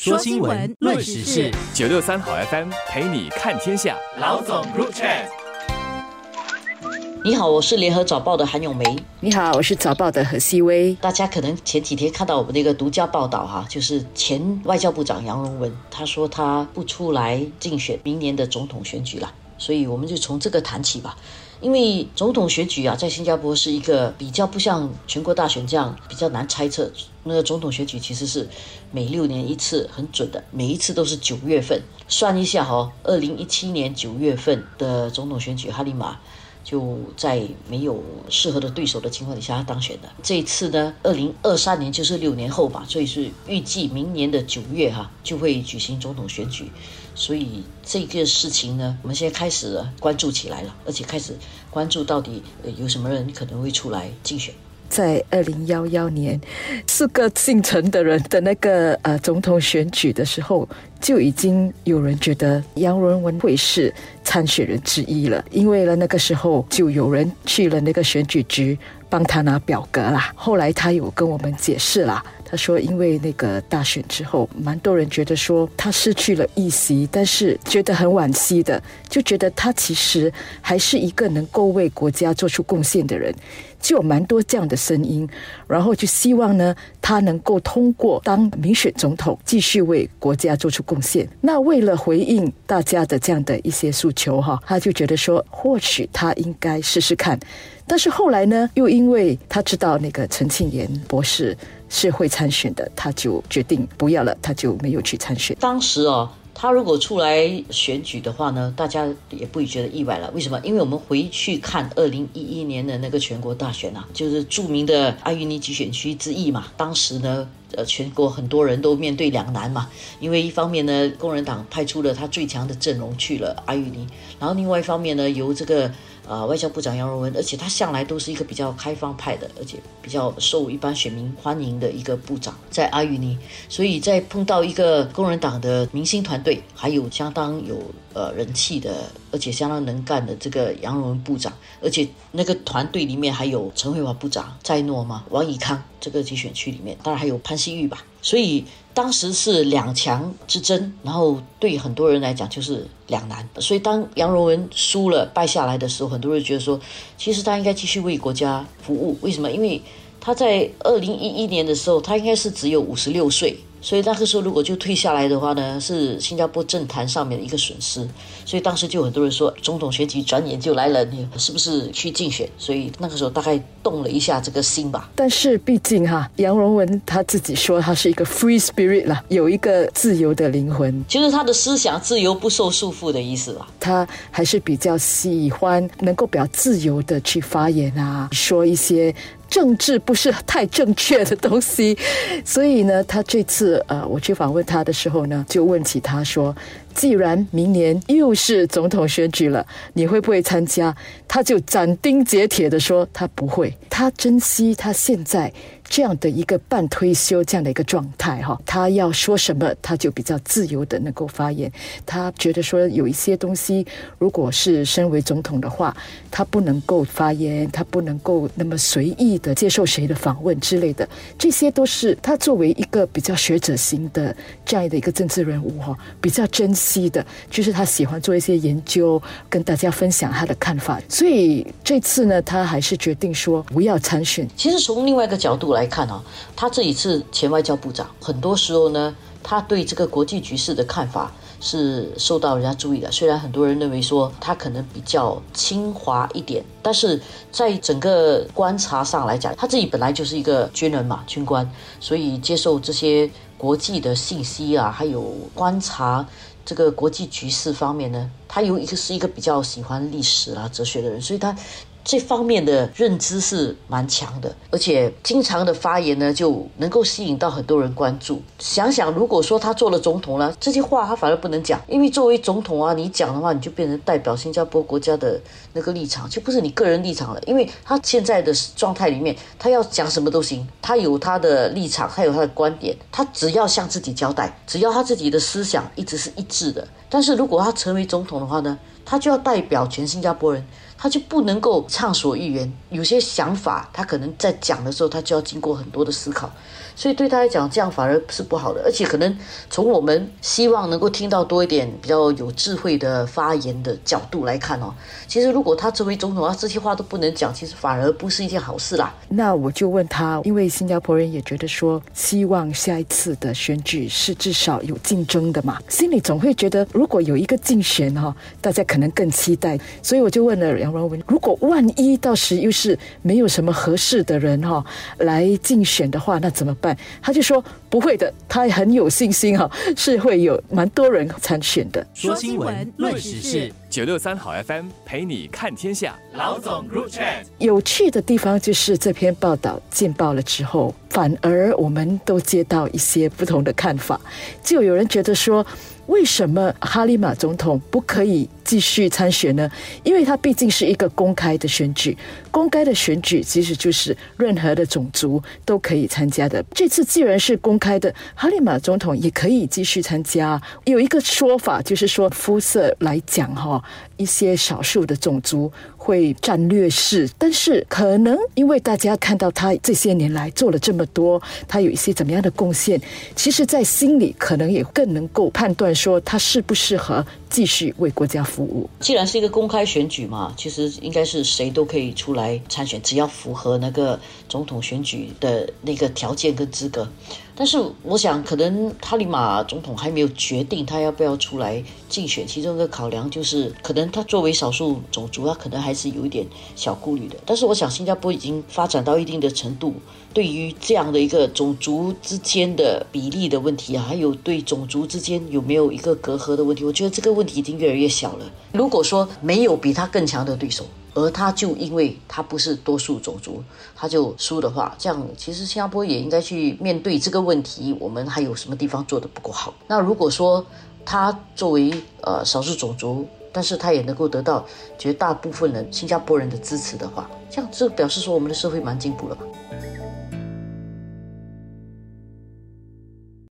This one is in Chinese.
说新闻，论时事，九六三好 FM 陪你看天下。老总 Group Chat。你好，我是联合早报的韩永梅。你好，我是早报的何希薇。大家可能前几天看到我们的一个独家报道哈，就是前外交部长杨荣文，他说他不出来竞选明年的总统选举了，所以我们就从这个谈起吧。因为总统选举啊，在新加坡是一个比较不像全国大选这样比较难猜测。那个总统选举其实是每六年一次，很准的，每一次都是九月份。算一下哈，二零一七年九月份的总统选举，哈利马就在没有适合的对手的情况底下当选的。这一次呢，二零二三年就是六年后吧，所以是预计明年的九月哈就会举行总统选举。所以这个事情呢，我们现在开始关注起来了，而且开始关注到底有什么人可能会出来竞选。在二零幺幺年，四个姓陈的人的那个呃总统选举的时候，就已经有人觉得杨荣文会是参选人之一了，因为呢那个时候就有人去了那个选举局帮他拿表格啦。后来他有跟我们解释啦。他说：“因为那个大选之后，蛮多人觉得说他失去了一席，但是觉得很惋惜的，就觉得他其实还是一个能够为国家做出贡献的人，就有蛮多这样的声音。然后就希望呢，他能够通过当民选总统，继续为国家做出贡献。那为了回应大家的这样的一些诉求，哈，他就觉得说，或许他应该试试看。但是后来呢，又因为他知道那个陈庆炎博士。”是会参选的，他就决定不要了，他就没有去参选。当时哦，他如果出来选举的话呢，大家也不会觉得意外了。为什么？因为我们回去看二零一一年的那个全国大选啊，就是著名的阿育尼集选区之一嘛。当时呢，呃，全国很多人都面对两难嘛，因为一方面呢，工人党派出了他最强的阵容去了阿育尼，然后另外一方面呢，由这个。呃，外交部长杨荣文，而且他向来都是一个比较开放派的，而且比较受一般选民欢迎的一个部长，在阿育尼，所以在碰到一个工人党的明星团队，还有相当有呃人气的，而且相当能干的这个杨荣文部长，而且那个团队里面还有陈慧华部长在诺嘛？王以康这个集选区里面，当然还有潘西域吧，所以。当时是两强之争，然后对很多人来讲就是两难。所以当杨荣文输了败下来的时候，很多人觉得说，其实他应该继续为国家服务。为什么？因为他在二零一一年的时候，他应该是只有五十六岁。所以那个时候如果就退下来的话呢，是新加坡政坛上面的一个损失。所以当时就很多人说，总统选举转眼就来了，你是不是去竞选？所以那个时候大概动了一下这个心吧。但是毕竟哈，杨荣文他自己说他是一个 free spirit 啦，有一个自由的灵魂，就是他的思想自由不受束缚的意思啦。他还是比较喜欢能够比较自由的去发言啊，说一些。政治不是太正确的东西，所以呢，他这次呃，我去访问他的时候呢，就问起他说。既然明年又是总统选举了，你会不会参加？他就斩钉截铁的说他不会。他珍惜他现在这样的一个半退休这样的一个状态哈，他要说什么他就比较自由的能够发言。他觉得说有一些东西，如果是身为总统的话，他不能够发言，他不能够那么随意的接受谁的访问之类的。这些都是他作为一个比较学者型的这样的一个政治人物哈，比较珍惜。的，就是他喜欢做一些研究，跟大家分享他的看法。所以这次呢，他还是决定说不要参选。其实从另外一个角度来来看啊，他这一次前外交部长，很多时候呢，他对这个国际局势的看法是受到人家注意的。虽然很多人认为说他可能比较清华一点，但是在整个观察上来讲，他自己本来就是一个军人嘛，军官，所以接受这些国际的信息啊，还有观察。这个国际局势方面呢，他有一个是一个比较喜欢历史啊、哲学的人，所以他。这方面的认知是蛮强的，而且经常的发言呢，就能够吸引到很多人关注。想想，如果说他做了总统了，这些话他反而不能讲，因为作为总统啊，你讲的话，你就变成代表新加坡国家的那个立场，就不是你个人立场了。因为他现在的状态里面，他要讲什么都行，他有他的立场，他有他的观点，他只要向自己交代，只要他自己的思想一直是一致的。但是如果他成为总统的话呢，他就要代表全新加坡人。他就不能够畅所欲言，有些想法他可能在讲的时候，他就要经过很多的思考。所以对他来讲，这样反而是不好的。而且可能从我们希望能够听到多一点比较有智慧的发言的角度来看哦，其实如果他成为总统，他这些话都不能讲，其实反而不是一件好事啦。那我就问他，因为新加坡人也觉得说，希望下一次的选举是至少有竞争的嘛，心里总会觉得，如果有一个竞选哈，大家可能更期待。所以我就问了杨文文，如果万一到时又是没有什么合适的人哈来竞选的话，那怎么办？他就说不会的，他很有信心哈，是会有蛮多人参选的。说新闻，论时事，九六三好 FM 陪你看天下。老总 Chat。有趣的地方就是这篇报道见报了之后，反而我们都接到一些不同的看法，就有人觉得说。为什么哈利马总统不可以继续参选呢？因为他毕竟是一个公开的选举，公开的选举其实就是任何的种族都可以参加的。这次既然是公开的，哈利马总统也可以继续参加。有一个说法就是说，肤色来讲，哈，一些少数的种族会战略式，但是可能因为大家看到他这些年来做了这么多，他有一些怎么样的贡献，其实，在心里可能也更能够判断。说他适不适合继续为国家服务？既然是一个公开选举嘛，其实应该是谁都可以出来参选，只要符合那个总统选举的那个条件跟资格。但是我想，可能塔里马总统还没有决定他要不要出来竞选，其中一个考量就是，可能他作为少数种族，他可能还是有一点小顾虑的。但是我想，新加坡已经发展到一定的程度，对于这样的一个种族之间的比例的问题啊，还有对种族之间有没有一个隔阂的问题，我觉得这个问题已经越来越小了。如果说没有比他更强的对手，而他就因为他不是多数种族，他就输的话，这样其实新加坡也应该去面对这个问题。我们还有什么地方做的不够好？那如果说他作为呃少数种族，但是他也能够得到绝大部分人新加坡人的支持的话，这样这表示说我们的社会蛮进步了吧？